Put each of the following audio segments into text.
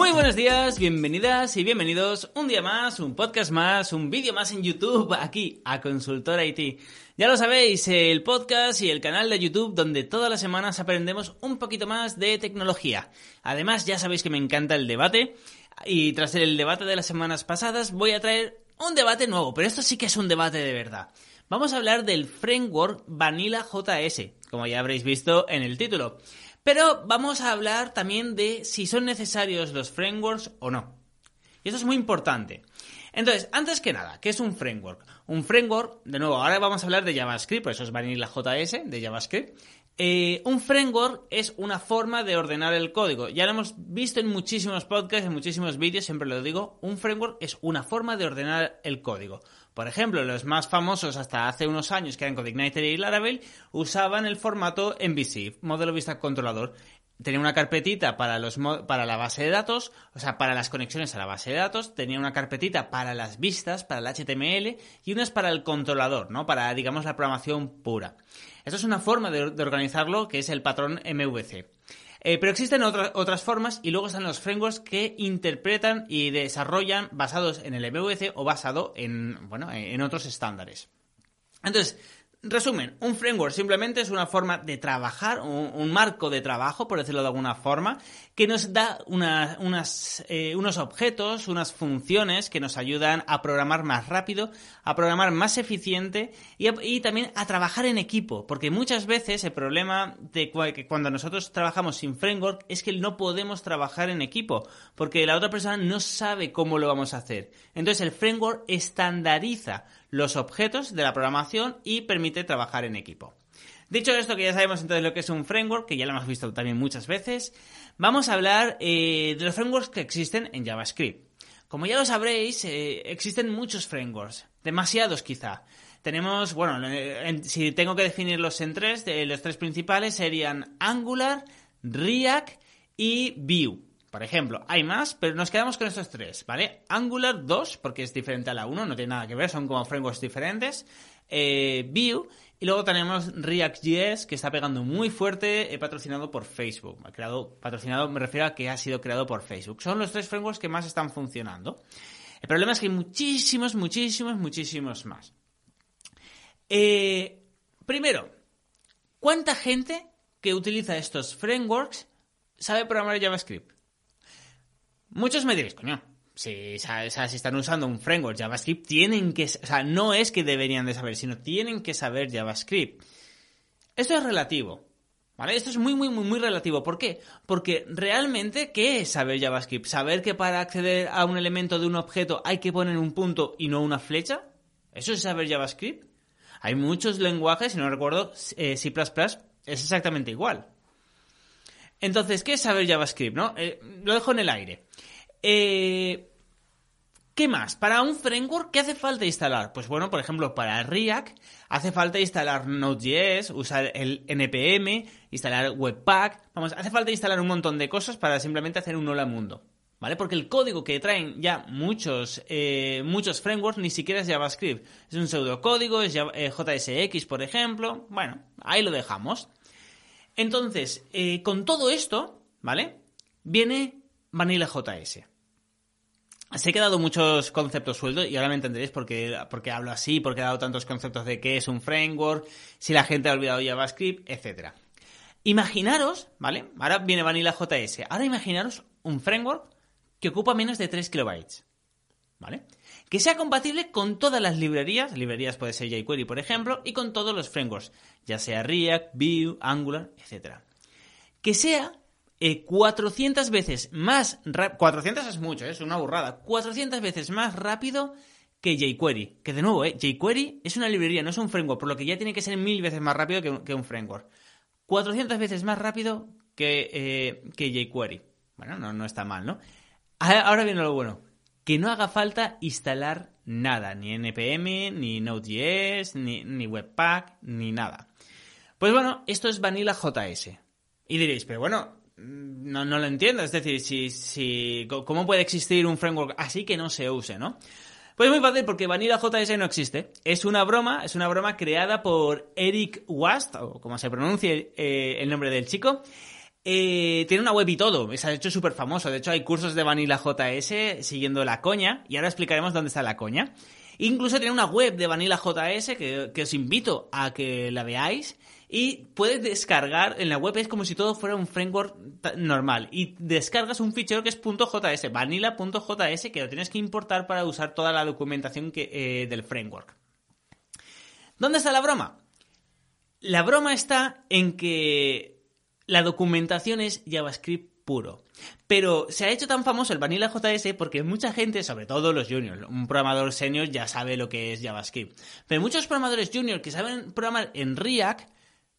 Muy buenos días, bienvenidas y bienvenidos un día más, un podcast más, un vídeo más en YouTube, aquí a Consultor IT. Ya lo sabéis, el podcast y el canal de YouTube donde todas las semanas aprendemos un poquito más de tecnología. Además, ya sabéis que me encanta el debate y tras el debate de las semanas pasadas voy a traer un debate nuevo, pero esto sí que es un debate de verdad. Vamos a hablar del framework Vanilla JS, como ya habréis visto en el título. Pero vamos a hablar también de si son necesarios los frameworks o no. Y eso es muy importante. Entonces, antes que nada, ¿qué es un framework? Un framework, de nuevo, ahora vamos a hablar de JavaScript, por eso es Vanilla JS de JavaScript. Eh, un framework es una forma de ordenar el código. Ya lo hemos visto en muchísimos podcasts, en muchísimos vídeos, siempre lo digo. Un framework es una forma de ordenar el código. Por ejemplo, los más famosos hasta hace unos años, que eran CodeIgniter y Laravel, usaban el formato MVC, modelo vista controlador. Tenía una carpetita para, los, para la base de datos, o sea, para las conexiones a la base de datos, tenía una carpetita para las vistas, para el HTML, y unas para el controlador, ¿no? Para, digamos, la programación pura. Esto es una forma de organizarlo que es el patrón MVC. Eh, pero existen otras formas y luego están los frameworks que interpretan y desarrollan basados en el MVC o basado en, bueno, en otros estándares. Entonces, Resumen, un framework simplemente es una forma de trabajar, un, marco de trabajo, por decirlo de alguna forma, que nos da unas, eh, unos objetos, unas funciones que nos ayudan a programar más rápido, a programar más eficiente y, también a trabajar en equipo, porque muchas veces el problema de que cuando nosotros trabajamos sin framework es que no podemos trabajar en equipo, porque la otra persona no sabe cómo lo vamos a hacer. Entonces el framework estandariza los objetos de la programación y permite trabajar en equipo. Dicho esto, que ya sabemos entonces lo que es un framework, que ya lo hemos visto también muchas veces, vamos a hablar eh, de los frameworks que existen en JavaScript. Como ya lo sabréis, eh, existen muchos frameworks, demasiados quizá. Tenemos, bueno, si tengo que definirlos en tres, los tres principales serían Angular, React y Vue. Por ejemplo, hay más, pero nos quedamos con estos tres, ¿vale? Angular 2, porque es diferente a la 1, no tiene nada que ver, son como frameworks diferentes. Eh, Vue, y luego tenemos React.js, que está pegando muy fuerte, eh, patrocinado por Facebook. Ha creado, patrocinado me refiero a que ha sido creado por Facebook. Son los tres frameworks que más están funcionando. El problema es que hay muchísimos, muchísimos, muchísimos más. Eh, primero, ¿cuánta gente que utiliza estos frameworks sabe programar JavaScript? Muchos me diréis, coño, si, si están usando un framework JavaScript, tienen que, o sea, no es que deberían de saber, sino tienen que saber JavaScript. Esto es relativo, ¿vale? Esto es muy, muy, muy, muy relativo. ¿Por qué? Porque realmente, ¿qué es saber JavaScript? ¿Saber que para acceder a un elemento de un objeto hay que poner un punto y no una flecha? ¿Eso es saber JavaScript? Hay muchos lenguajes, si no recuerdo, eh, C++ es exactamente igual. Entonces, ¿qué es saber JavaScript? No? Eh, lo dejo en el aire. Eh, ¿Qué más? Para un framework, ¿qué hace falta instalar? Pues bueno, por ejemplo, para React hace falta instalar Node.js, usar el NPM, instalar Webpack. Vamos, hace falta instalar un montón de cosas para simplemente hacer un hola mundo. ¿Vale? Porque el código que traen ya muchos, eh, muchos frameworks ni siquiera es JavaScript. Es un pseudocódigo, es JSX, por ejemplo. Bueno, ahí lo dejamos. Entonces, con todo esto, ¿vale? Viene Vanilla JS. Se he quedado muchos conceptos sueltos y ahora me entenderéis por qué, hablo así, porque he dado tantos conceptos de qué es un framework, si la gente ha olvidado JavaScript, etc. Imaginaros, ¿vale? Ahora viene Vanilla JS. Ahora imaginaros un framework que ocupa menos de 3 kilobytes, ¿vale? Que sea compatible con todas las librerías, librerías puede ser jQuery, por ejemplo, y con todos los frameworks, ya sea React, Vue, Angular, etc. Que sea 400 eh, veces más 400 es mucho, ¿eh? es una burrada. 400 veces más rápido que jQuery. Que de nuevo, ¿eh? jQuery es una librería, no es un framework, por lo que ya tiene que ser mil veces más rápido que un, framework. 400 veces más rápido que, eh, que jQuery. Bueno, no, no está mal, ¿no? Ahora viene lo bueno. Que no haga falta instalar nada, ni NPM, ni Node.js, ni, ni Webpack, ni nada. Pues bueno, esto es Vanilla JS. Y diréis, pero bueno, no, no lo entiendo. Es decir, si, si, ¿cómo puede existir un framework así que no se use, no? Pues muy fácil, porque Vanilla JS no existe. Es una broma, es una broma creada por Eric Wast, o como se pronuncie eh, el nombre del chico. Eh, tiene una web y todo, se ha hecho súper famoso. De hecho, hay cursos de Vanilla JS siguiendo la coña, y ahora explicaremos dónde está la coña. Incluso tiene una web de Vanilla JS que, os invito a que la veáis y puedes descargar en la web es como si todo fuera un framework normal y descargas un fichero que es .js, vanilla.js que lo tienes que importar para usar toda la documentación eh, del framework. ¿Dónde está la broma? La broma está en que la documentación es JavaScript puro. Pero se ha hecho tan famoso el Vanilla JS porque mucha gente, sobre todo los juniors, un programador senior ya sabe lo que es JavaScript. Pero muchos programadores juniors que saben programar en React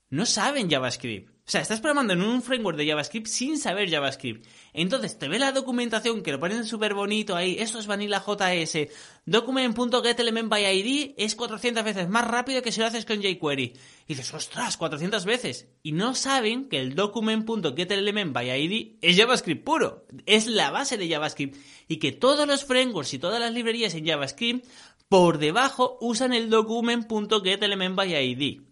no saben JavaScript. O sea, estás programando en un framework de JavaScript sin saber JavaScript. Entonces te ve la documentación que lo ponen súper bonito ahí, esto es Vanilla JS, document.getElementById es 400 veces más rápido que si lo haces con jQuery. Y dices, ostras, 400 veces. Y no saben que el document.getElementById es JavaScript puro, es la base de JavaScript. Y que todos los frameworks y todas las librerías en JavaScript por debajo usan el document.getElementById.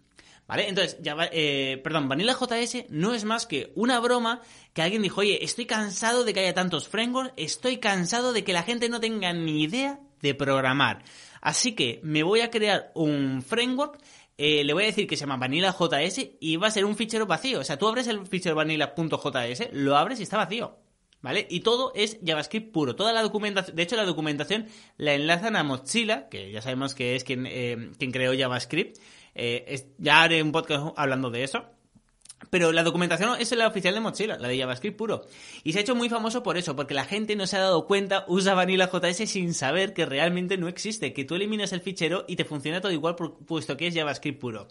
¿Vale? Entonces, eh, perdón, Vanilla JS no es más que una broma que alguien dijo, oye, estoy cansado de que haya tantos frameworks, estoy cansado de que la gente no tenga ni idea de programar. Así que me voy a crear un framework, eh, le voy a decir que se llama Vanilla JS y va a ser un fichero vacío. O sea, tú abres el fichero vanilla.js, lo abres y está vacío. ¿Vale? Y todo es JavaScript puro. Toda la documentación, de hecho la documentación la enlazan a Mozilla, que ya sabemos que es quien, eh, quien creó JavaScript. Eh, ya haré un podcast hablando de eso. Pero la documentación es la oficial de Mozilla, la de JavaScript puro. Y se ha hecho muy famoso por eso, porque la gente no se ha dado cuenta, usa Vanilla JS sin saber que realmente no existe, que tú eliminas el fichero y te funciona todo igual puesto que es JavaScript puro.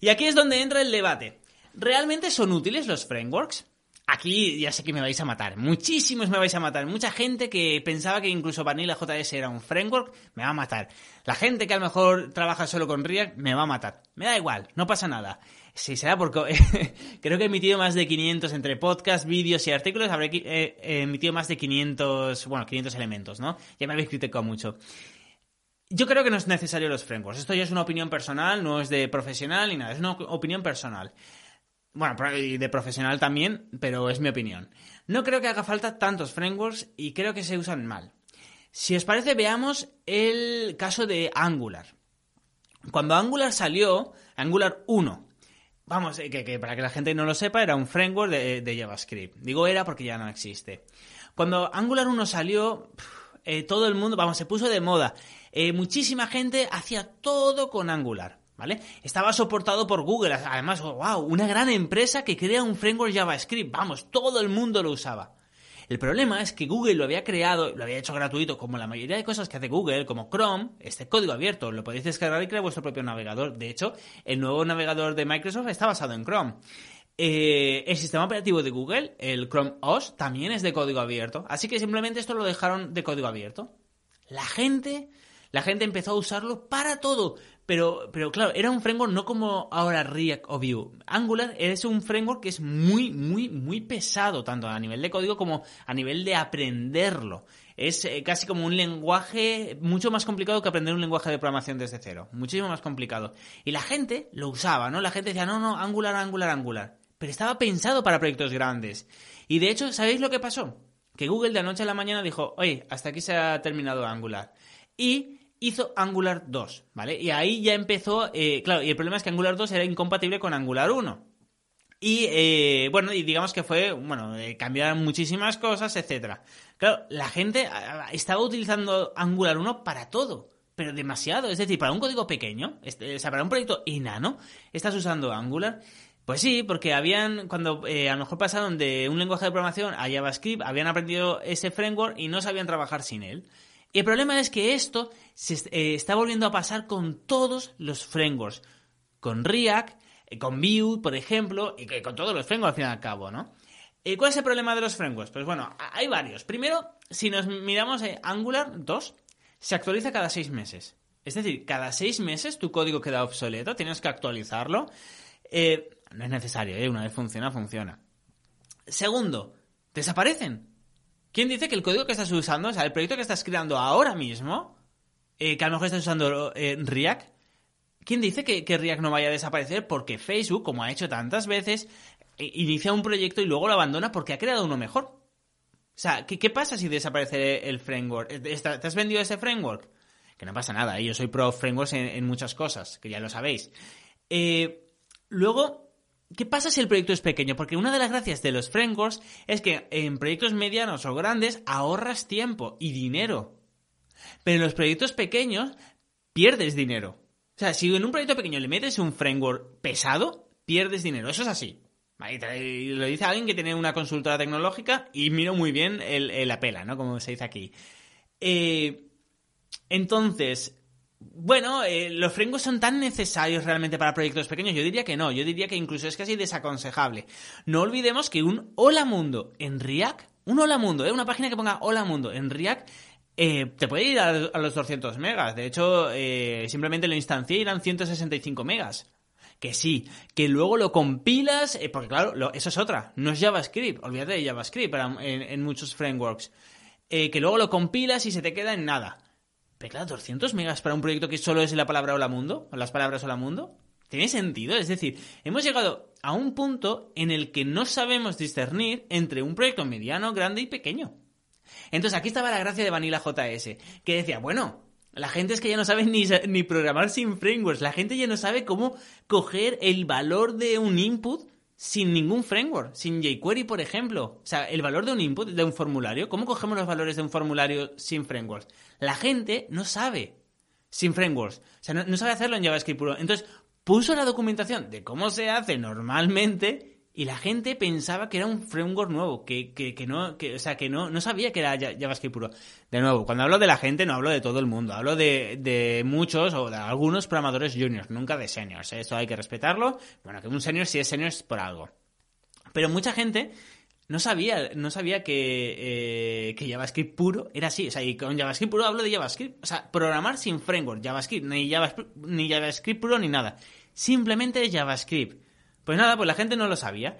Y aquí es donde entra el debate. ¿Realmente son útiles los frameworks? Aquí ya sé que me vais a matar. Muchísimos me vais a matar. Mucha gente que pensaba que incluso Vanilla JS era un framework, me va a matar. La gente que a lo mejor trabaja solo con React, me va a matar. Me da igual, no pasa nada. Si será porque creo que he emitido más de 500 entre podcasts, vídeos y artículos, habré eh, emitido más de 500, bueno, 500 elementos, ¿no? Ya me habéis criticado mucho. Yo creo que no es necesario los frameworks. Esto ya es una opinión personal, no es de profesional ni nada, es una opinión personal. Bueno, y de profesional también, pero es mi opinión. No creo que haga falta tantos frameworks y creo que se usan mal. Si os parece, veamos el caso de Angular. Cuando Angular salió, Angular 1, vamos, eh, que, para que la gente no lo sepa, era un framework de, JavaScript. Digo era porque ya no existe. Cuando Angular 1 salió, eh, todo el mundo, vamos, se puso de moda. Eh, muchísima gente hacía todo con Angular. ¿Vale? Estaba soportado por Google, además, wow, una gran empresa que crea un framework JavaScript, vamos, todo el mundo lo usaba. El problema es que Google lo había creado, lo había hecho gratuito, como la mayoría de cosas que hace Google, como Chrome, este código abierto, lo podéis descargar y crear vuestro propio navegador. De hecho, el nuevo navegador de Microsoft está basado en Chrome. Eh, el sistema operativo de Google, el Chrome OS, también es de código abierto. Así que simplemente esto lo dejaron de código abierto. La gente, la gente empezó a usarlo para todo. Pero, pero claro, era un framework no como ahora React o Vue. Angular es un framework que es muy, muy, muy pesado, tanto a nivel de código como a nivel de aprenderlo. Es eh, casi como un lenguaje mucho más complicado que aprender un lenguaje de programación desde cero. Muchísimo más complicado. Y la gente lo usaba, ¿no? La gente decía, no, no, Angular, Angular, Angular. Pero estaba pensado para proyectos grandes. Y de hecho, ¿sabéis lo que pasó? Que Google de anoche a la mañana dijo, oye, hasta aquí se ha terminado Angular. Y hizo Angular 2, ¿vale? Y ahí ya empezó, eh, claro, y el problema es que Angular 2 era incompatible con Angular 1. Y eh, bueno, y digamos que fue, bueno, eh, cambiaron muchísimas cosas, etcétera. Claro, la gente estaba utilizando Angular 1 para todo, pero demasiado. Es decir, para un código pequeño, este, o sea, para un proyecto enano, estás usando Angular. Pues sí, porque habían, cuando a lo mejor pasaron de un lenguaje de programación a JavaScript, habían aprendido ese framework y no sabían trabajar sin él. El problema es que esto se eh, está volviendo a pasar con todos los frameworks. Con React, eh, con Vue, por ejemplo, y con todos los frameworks al fin y al cabo, ¿no? Eh, ¿Cuál es el problema de los frameworks? Pues bueno, hay varios. Primero, si nos miramos eh, Angular 2, se actualiza cada seis meses. Es decir, cada seis meses tu código queda obsoleto, tienes que actualizarlo. No es necesario, una vez funciona, funciona. Segundo, desaparecen. ¿Quién dice que el código que estás usando, o sea, el proyecto que estás creando ahora mismo, que a lo mejor estás usando React, ¿quién dice que, React no vaya a desaparecer? Porque Facebook, como ha hecho tantas veces, inicia un proyecto y luego lo abandona porque ha creado uno mejor. O sea, ¿qué, pasa si desaparece el framework? ¿Te has vendido ese framework? Que no pasa nada, ¿eh? yo soy pro frameworks en, muchas cosas, que ya lo sabéis. Eh, luego, ¿qué pasa si el proyecto es pequeño? Porque una de las gracias de los frameworks es que en proyectos medianos o grandes ahorras tiempo y dinero. Pero en los proyectos pequeños pierdes dinero. O sea, si en un proyecto pequeño le metes un framework pesado, pierdes dinero. Eso es así. Lo dice alguien que tiene una consultora tecnológica y miro muy bien el, la pela, ¿no? Como se dice aquí. Eh, entonces, bueno, eh, los frameworks son tan necesarios realmente para proyectos pequeños. Yo diría que no. Yo diría que incluso es casi desaconsejable. No olvidemos que un Hola Mundo en React, un Hola Mundo, ¿eh? una página que ponga Hola Mundo en React, eh, te puede ir a, los 200 megas. De hecho, simplemente lo instancié y eran 165 megas que sí, que luego lo compilas, eh, porque claro, eso es otra, no es JavaScript, olvídate de JavaScript en, muchos frameworks, eh, que luego lo compilas y se te queda en nada. Pero claro, 200 megas para un proyecto que solo es la palabra hola mundo, o las palabras hola mundo, tiene sentido, es decir, hemos llegado a un punto en el que no sabemos discernir entre un proyecto mediano, grande y pequeño. Entonces aquí estaba la gracia de Vanilla JS, que decía, bueno, la gente es que ya no sabe ni, ni programar sin frameworks. La gente ya no sabe cómo coger el valor de un input sin ningún framework, sin jQuery, por ejemplo. O sea, el valor de un input, de un formulario. ¿Cómo cogemos los valores de un formulario sin frameworks? La gente no sabe sin frameworks. O sea, no, sabe hacerlo en JavaScript. Entonces, puso la documentación de cómo se hace normalmente y la gente pensaba que era un framework nuevo, que, que, no, que, o sea, que no, no sabía que era JavaScript puro. De nuevo, cuando hablo de la gente no hablo de todo el mundo, hablo de, de muchos o de algunos programadores juniors, nunca de seniors, ¿eh? eso hay que respetarlo. Bueno, que un senior sí es senior es por algo. Pero mucha gente no sabía, no sabía que, eh, que JavaScript puro era así. O sea, y con JavaScript puro hablo de JavaScript. O sea, programar sin framework, JavaScript, ni JavaScript, ni JavaScript puro ni nada. Simplemente JavaScript. Pues nada, pues la gente no lo sabía.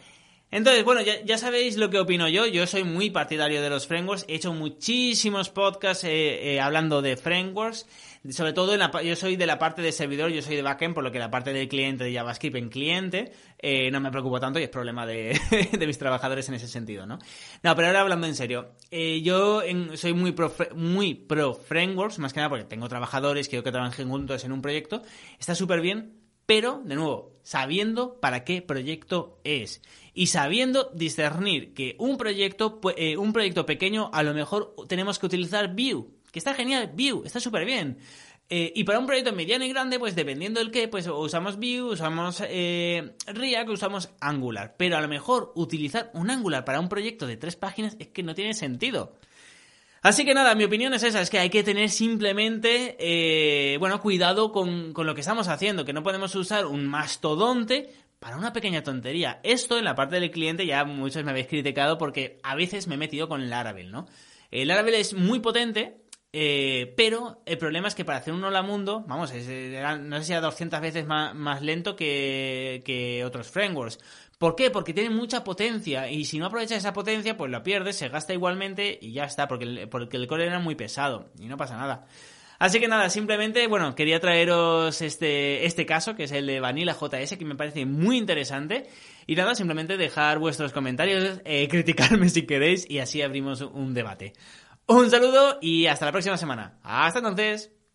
Entonces, bueno, ya, sabéis lo que opino yo. Yo soy muy partidario de los frameworks. He hecho muchísimos podcasts eh, eh, hablando de frameworks. Sobre todo, en la, yo soy de la parte de servidor, yo soy de backend, por lo que la parte del cliente de JavaScript en cliente eh, no me preocupo tanto y es problema de, mis trabajadores en ese sentido, ¿no? No, pero ahora hablando en serio. yo soy muy pro, muy pro frameworks, más que nada porque tengo trabajadores, quiero que trabajen juntos en un proyecto. Está súper bien, pero, de nuevo, sabiendo para qué proyecto es y sabiendo discernir que un proyecto, eh, un proyecto pequeño a lo mejor tenemos que utilizar Vue, que está genial, Vue, está súper bien. Eh, y para un proyecto mediano y grande, pues dependiendo del qué, pues usamos Vue, usamos eh, React, usamos Angular. Pero a lo mejor utilizar un Angular para un proyecto de tres páginas es que no tiene sentido. Así que nada, mi opinión es esa, es que hay que tener simplemente, eh, bueno, cuidado con, con, lo que estamos haciendo, que no podemos usar un mastodonte para una pequeña tontería. Esto en la parte del cliente ya muchos me habéis criticado porque a veces me he metido con el Laravel, ¿no? El Laravel es muy potente, eh, pero el problema es que para hacer un hola mundo, vamos, no sé si era 200 veces más, lento que, otros frameworks. ¿Por qué? Porque tiene mucha potencia y si no aprovechas esa potencia, pues lo pierdes, se gasta igualmente y ya está, porque el, porque el core era muy pesado y no pasa nada. Así que nada, simplemente, bueno, quería traeros este, este caso, que es el de Vanilla JS, que me parece muy interesante. Y nada, simplemente dejar vuestros comentarios, eh, criticarme si queréis y así abrimos un debate. Un saludo y hasta la próxima semana. Hasta entonces.